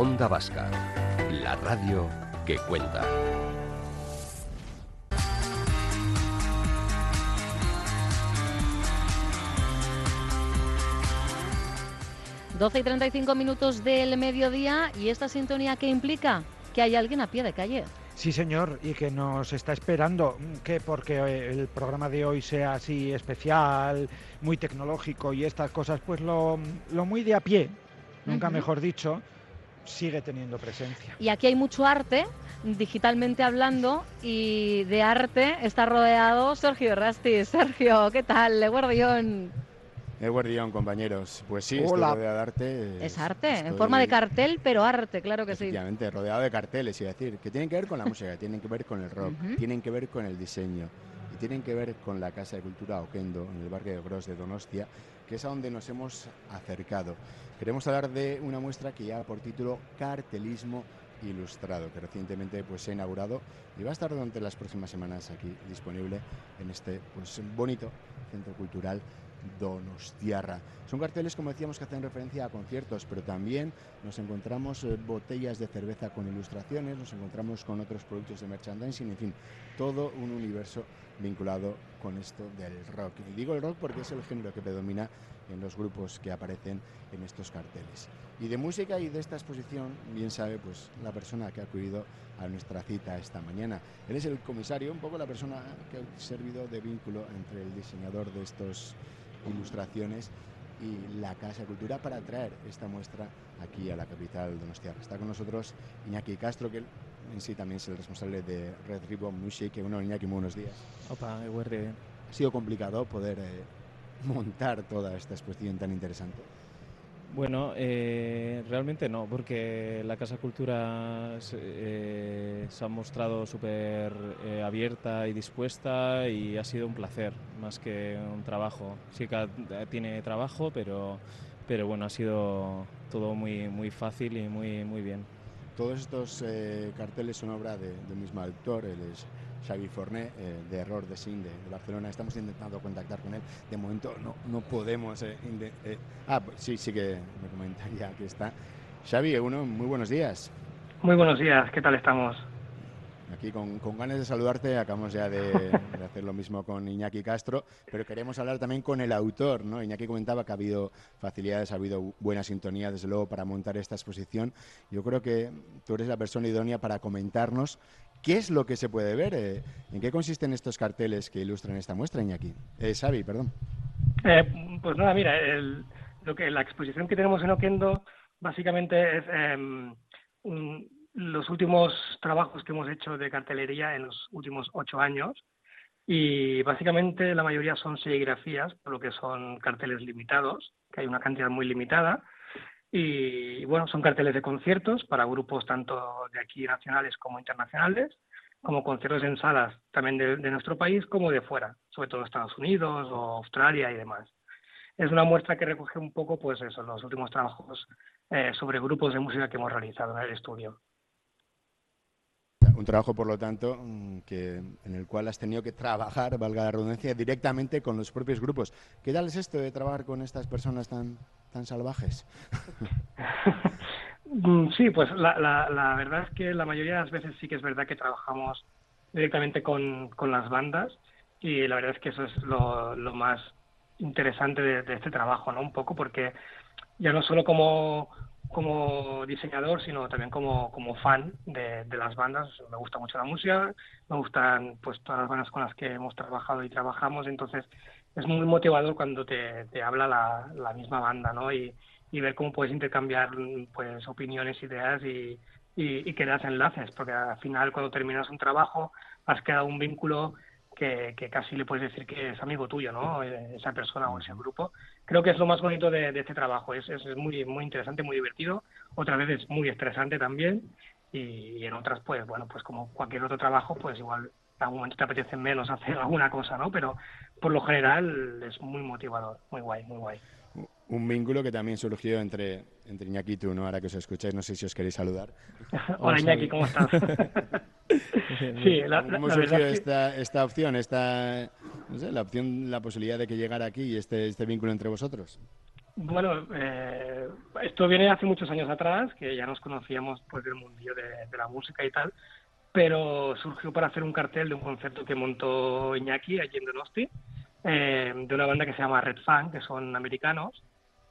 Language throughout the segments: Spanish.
Onda Vasca, la radio que cuenta. 12 y 35 minutos del mediodía y esta sintonía que implica que hay alguien a pie de calle. Sí, señor, y que nos está esperando, que porque eh, el programa de hoy sea así especial, muy tecnológico y estas cosas, pues lo, muy de a pie, nunca mejor dicho, sigue teniendo presencia. Y aquí hay mucho arte, digitalmente hablando, y de arte está rodeado Sergio Rasti. Sergio, ¿qué tal? Guardión. Edward compañeros. Pues sí, estoy rodeado de arte. Es arte, en forma de cartel, pero arte, claro que sí. Efectivamente, rodeado de carteles, y decir, que tienen que ver con la música, tienen que ver con el rock, tienen que ver con el diseño y tienen que ver con la Casa de Cultura Oquendo, en el barrio de Gros de Donostia, que es a donde nos hemos acercado. Queremos hablar de una muestra que lleva por título Cartelismo Ilustrado, que recientemente pues, se ha inaugurado y va a estar durante las próximas semanas aquí disponible en este pues, bonito centro cultural Donostiarra. Son carteles, como decíamos, que hacen referencia a conciertos, pero también nos encontramos eh, botellas de cerveza con ilustraciones, nos encontramos con otros productos de merchandising, en fin, todo un universo vinculado con esto del rock. Y digo el rock porque es el género que predomina en los grupos que aparecen en estos carteles. Y de música y de esta exposición, bien sabe pues la persona que ha acudido a nuestra cita esta mañana. Él es el comisario, un poco la persona que ha servido de vínculo entre el diseñador de estos ilustraciones y la Casa de Cultura para traer esta muestra aquí a la capital de Donostiarra. Está con nosotros Iñaki Castro, que en sí también es el responsable de Red Ribbon Music. Bueno, Iñaki, muy buenos días. Opa, Ha sido complicado poder eh, montar toda esta exposición tan interesante. Bueno, eh, realmente no, porque la Casa Cultura eh, se ha mostrado súper eh, abierta y dispuesta y ha sido un placer, más que un trabajo. Sí que tiene trabajo, pero, pero bueno, ha sido todo muy, muy fácil y muy, muy bien. Todos estos carteles son obra de, del mismo autor, él es Xavi Forné, eh, de Error de Sin de, Barcelona. Estamos intentando contactar con él. De momento no, no podemos. Eh, eh, ah, pues sí, sí que me comentaría que está. Xavi, uno, muy buenos días. Muy buenos días, ¿qué tal estamos? Aquí con, con ganas de saludarte, acabamos ya de, de, hacer lo mismo con Iñaki Castro, pero queremos hablar también con el autor, ¿no? Iñaki comentaba que ha habido facilidades, ha habido buena sintonía, desde luego, para montar esta exposición. Yo creo que tú eres la persona idónea para comentarnos ¿Qué es lo que se puede ver? Eh, ¿En qué consisten estos carteles que ilustran esta muestra, Iñaki? Eh, Xavi, perdón. Eh, pues nada, mira, lo que la exposición que tenemos en Oquendo básicamente es em, los últimos trabajos que hemos hecho de cartelería en los últimos ocho años y básicamente la mayoría son serigrafías, por lo que son carteles limitados, que hay una cantidad muy limitada y bueno, son carteles de conciertos para grupos tanto de aquí nacionales como internacionales, como conciertos en salas también de, nuestro país como de fuera, sobre todo Estados Unidos o Australia y demás. Es una muestra que recoge un poco, pues eso, los últimos trabajos eh, sobre grupos de música que hemos realizado en el estudio. Un trabajo, por lo tanto, mm, que, en el cual has tenido que trabajar, valga la redundancia, directamente con los propios grupos. ¿Qué tal es esto de trabajar con estas personas tan, tan salvajes? Mm, sí, pues la, verdad es que la mayoría de las veces sí que es verdad que trabajamos directamente con, con las bandas y la verdad es que eso es lo, lo más interesante de, de, este trabajo, ¿no? Un poco porque ya no solo como como diseñador, sino también como, como fan de, de, las bandas. Me gusta mucho la música, me gustan pues todas las bandas con las que hemos trabajado y trabajamos, entonces es muy motivador cuando te, te habla la, la, misma banda, ¿no? Y, y, ver cómo puedes intercambiar pues opiniones, ideas y, y, y crear enlaces, porque al final cuando terminas un trabajo has creado un vínculo que, que, casi le puedes decir que es amigo tuyo, ¿no? Esa persona o ese grupo creo que es lo más bonito de, este trabajo. Es, es, muy, muy interesante, muy divertido. Otras veces muy estresante también. Y, en otras, pues, bueno, pues como cualquier otro trabajo, pues igual en algún momento te apetece menos hacer alguna cosa, ¿no? Pero por lo general es muy motivador, muy guay, muy guay. Un vínculo que también surgió entre, entre Iñaki y tú, ¿no? Ahora que os escucháis, no sé si os queréis saludar. Hola Iñaki, ¿cómo estás? sí, la, ¿Cómo surgió esta, esta opción, esta, no sé, la opción, la posibilidad de que llegara aquí y este, este vínculo entre vosotros? Bueno, eh, esto viene hace muchos años atrás, que ya nos conocíamos pues del mundillo de, la música y tal, pero surgió para hacer un cartel de un concierto que montó Iñaki allí en Donosti, eh, de una banda que se llama Red Fan, que son americanos,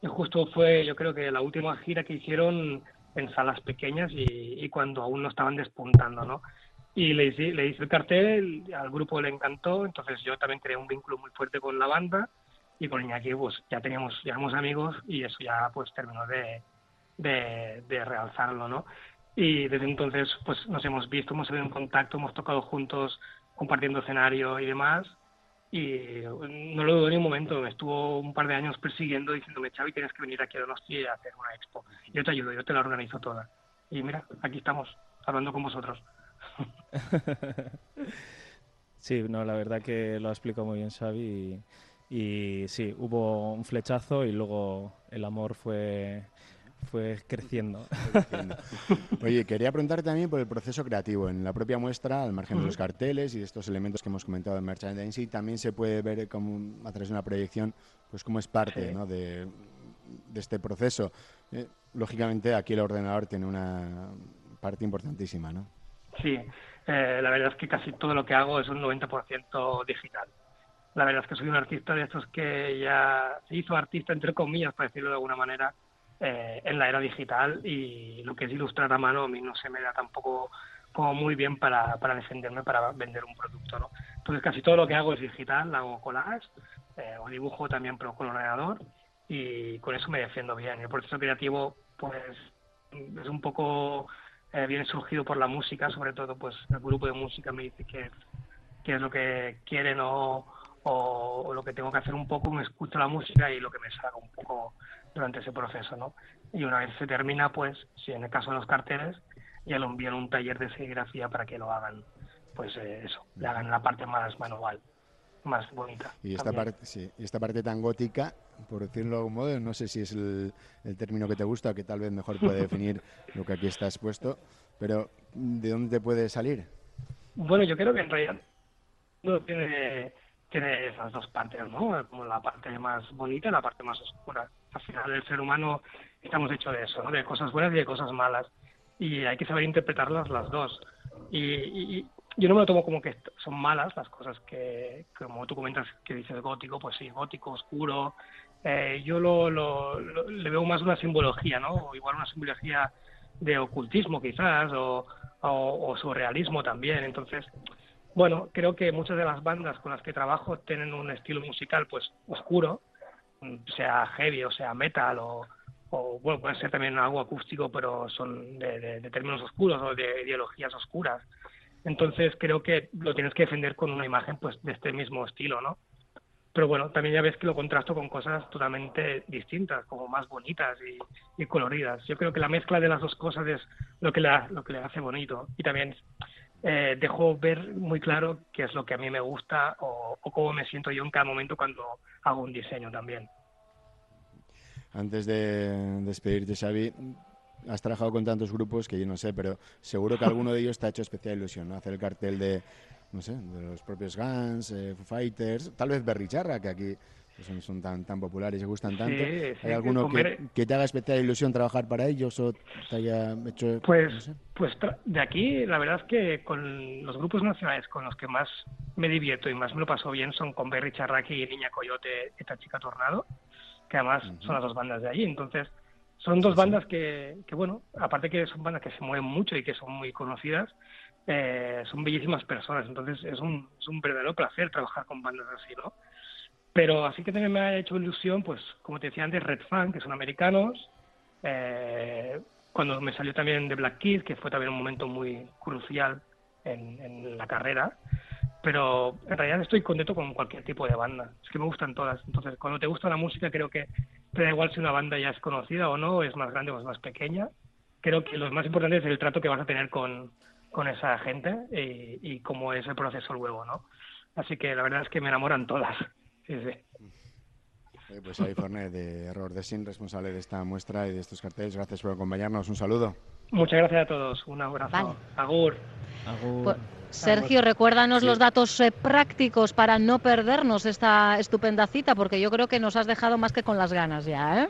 y justo fue, yo creo que la última gira que hicieron en salas pequeñas y, cuando aún no estaban despuntando, ¿no? Y le hice, le hice el cartel, al grupo le encantó, entonces yo también creé un vínculo muy fuerte con la banda y con Iñaki pues ya teníamos, ya éramos amigos y eso ya pues terminó de, de, realzarlo, ¿no? Y desde entonces pues nos hemos visto, hemos tenido en contacto, hemos tocado juntos compartiendo escenario y demás y no lo dudo ni un momento, me estuvo un par de años persiguiendo diciéndome, Xavi, tienes que venir aquí a Donosti a hacer una expo. Yo te ayudo, yo te la organizo toda. Y mira, aquí estamos, hablando con vosotros. sí, no, la verdad que lo ha explicado muy bien Xavi y, sí, hubo un flechazo y luego el amor fue fue creciendo. Oye, quería preguntar también por el proceso creativo. En la propia muestra, al margen de los carteles y de estos elementos que hemos comentado en merchandising, también se puede ver como, a través de una proyección pues cómo es parte de, este proceso. Eh, lógicamente, aquí el ordenador tiene una parte importantísima, ¿no? Sí, eh, la verdad es que casi todo lo que hago es un 90% digital. La verdad es que soy un artista de estos que ya se hizo artista, entre comillas, para decirlo de alguna manera, eh, en la era digital y lo que es ilustrar a mano a mí no se me da tampoco como muy bien para, para defenderme para vender un producto, ¿no? Entonces casi todo lo que hago es digital, hago collage eh, o dibujo también pero con ordenador y con eso me defiendo bien. El proceso creativo pues es un poco eh, viene surgido por la música, sobre todo pues el grupo de música me dice que, que es lo que quieren o, o, lo que tengo que hacer un poco, me escucho la música y lo que me salga un poco durante ese proceso, ¿no? Y una vez se termina, pues, si en el caso de los carteles, ya lo envían a un taller de serigrafía para que lo hagan, pues eh, eso, le hagan la parte más manual, más bonita. Y esta parte, sí, y esta parte tan gótica, por decirlo de algún modo, no sé si es el, el término que te gusta, que tal vez mejor puede definir lo que aquí está expuesto, pero ¿de dónde puede salir? Bueno, yo creo que en realidad no tiene tiene esas dos partes, ¿no? Como la parte más bonita y la parte más oscura. Al final el ser humano estamos hechos de eso, ¿no? De cosas buenas y de cosas malas. Y hay que saber interpretarlas las dos. Y, yo no me lo tomo como que son malas las cosas que, como tú comentas, que dices gótico, pues sí, gótico, oscuro. Eh, yo lo, lo, le veo más una simbología, ¿no? O igual una simbología de ocultismo quizás, o, o, o surrealismo también. Entonces, bueno, creo que muchas de las bandas con las que trabajo tienen un estilo musical pues oscuro, sea heavy o sea metal o, bueno, puede ser también algo acústico, pero son de, términos oscuros o de ideologías oscuras. Entonces creo que lo tienes que defender con una imagen pues de este mismo estilo, ¿no? Pero bueno, también ya ves que lo contrasto con cosas totalmente distintas, como más bonitas y, coloridas. Yo creo que la mezcla de las dos cosas es lo que, lo que le hace bonito. Y también eh, dejo ver muy claro qué es lo que a mí me gusta o, cómo me siento yo en cada momento cuando hago un diseño también. Antes de despedirte, Xavi, has trabajado con tantos grupos que yo no sé, pero seguro que alguno de ellos te ha hecho especial ilusión, ¿no? Hacer el cartel de, no sé, de los propios Guns, eh, Fighters, tal vez Berricharra, que aquí pues son, tan, tan populares y gustan tanto. ¿Hay alguno que, te haga especial ilusión trabajar para ellos o te haya hecho...? Pues, pues de aquí, la verdad es que con los grupos nacionales con los que más me divierto y más me lo paso bien son con Berry Charraki y Niña Coyote, esta chica Tornado, que además son las dos bandas de allí. Entonces, son dos bandas que, que, bueno, aparte que son bandas que se mueven mucho y que son muy conocidas, eh, son bellísimas personas. Entonces, es un, es un verdadero placer trabajar con bandas así, ¿no? Pero así que también me ha hecho ilusión, pues como te decía antes, Red Fan, que son americanos. Eh, cuando me salió también de Black Kid, que fue también un momento muy crucial en, la carrera. Pero en realidad estoy contento con cualquier tipo de banda. Es que me gustan todas. Entonces, cuando te gusta la música, creo que te da igual si una banda ya es conocida o no, es más grande o es más pequeña. Creo que lo más importante es el trato que vas a tener con, con esa gente y, y cómo es el proceso luego, ¿no? Así que la verdad es que me enamoran todas. Sí, sí. pues ahí Fornet de Error de Sin, responsable de esta muestra y de estos carteles. Gracias por acompañarnos. Un saludo. Muchas gracias a todos. Un abrazo. Agur. Agur. Sergio, recuérdanos los datos eh, prácticos para no perdernos esta estupenda cita, porque yo creo que nos has dejado más que con las ganas ya. ¿eh?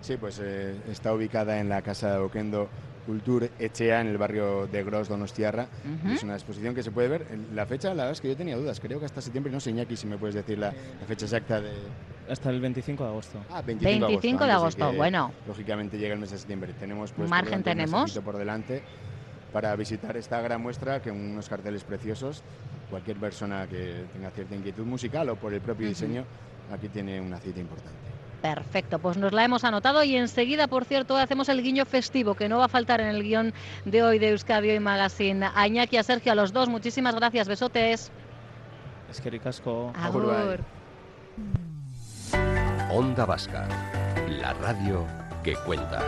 Sí, pues eh, está ubicada en la Casa de Oquendo Cultur Echea, en el barrio de Gros, Donostiarra. Es una exposición que se puede ver. La fecha, la verdad es que yo tenía dudas. Creo que hasta septiembre, no sé, Iñaki, si me puedes decir la, fecha exacta de... Hasta el 25 de agosto. Ah, 25, 25 de agosto, bueno. Lógicamente llega el mes de septiembre. Tenemos pues, margen tenemos por delante para visitar esta gran muestra que unos carteles preciosos. Cualquier persona que tenga cierta inquietud musical o por el propio diseño, aquí tiene una cita importante. Perfecto, pues nos la hemos anotado y enseguida, por cierto, hacemos el guiño festivo que no va a faltar en el guion de hoy de Euskadi y Magazine. A Iñaki, a Sergio, a los dos, muchísimas gracias, besotes. Es que ricasco. Agur. Onda Vasca, la radio que cuenta.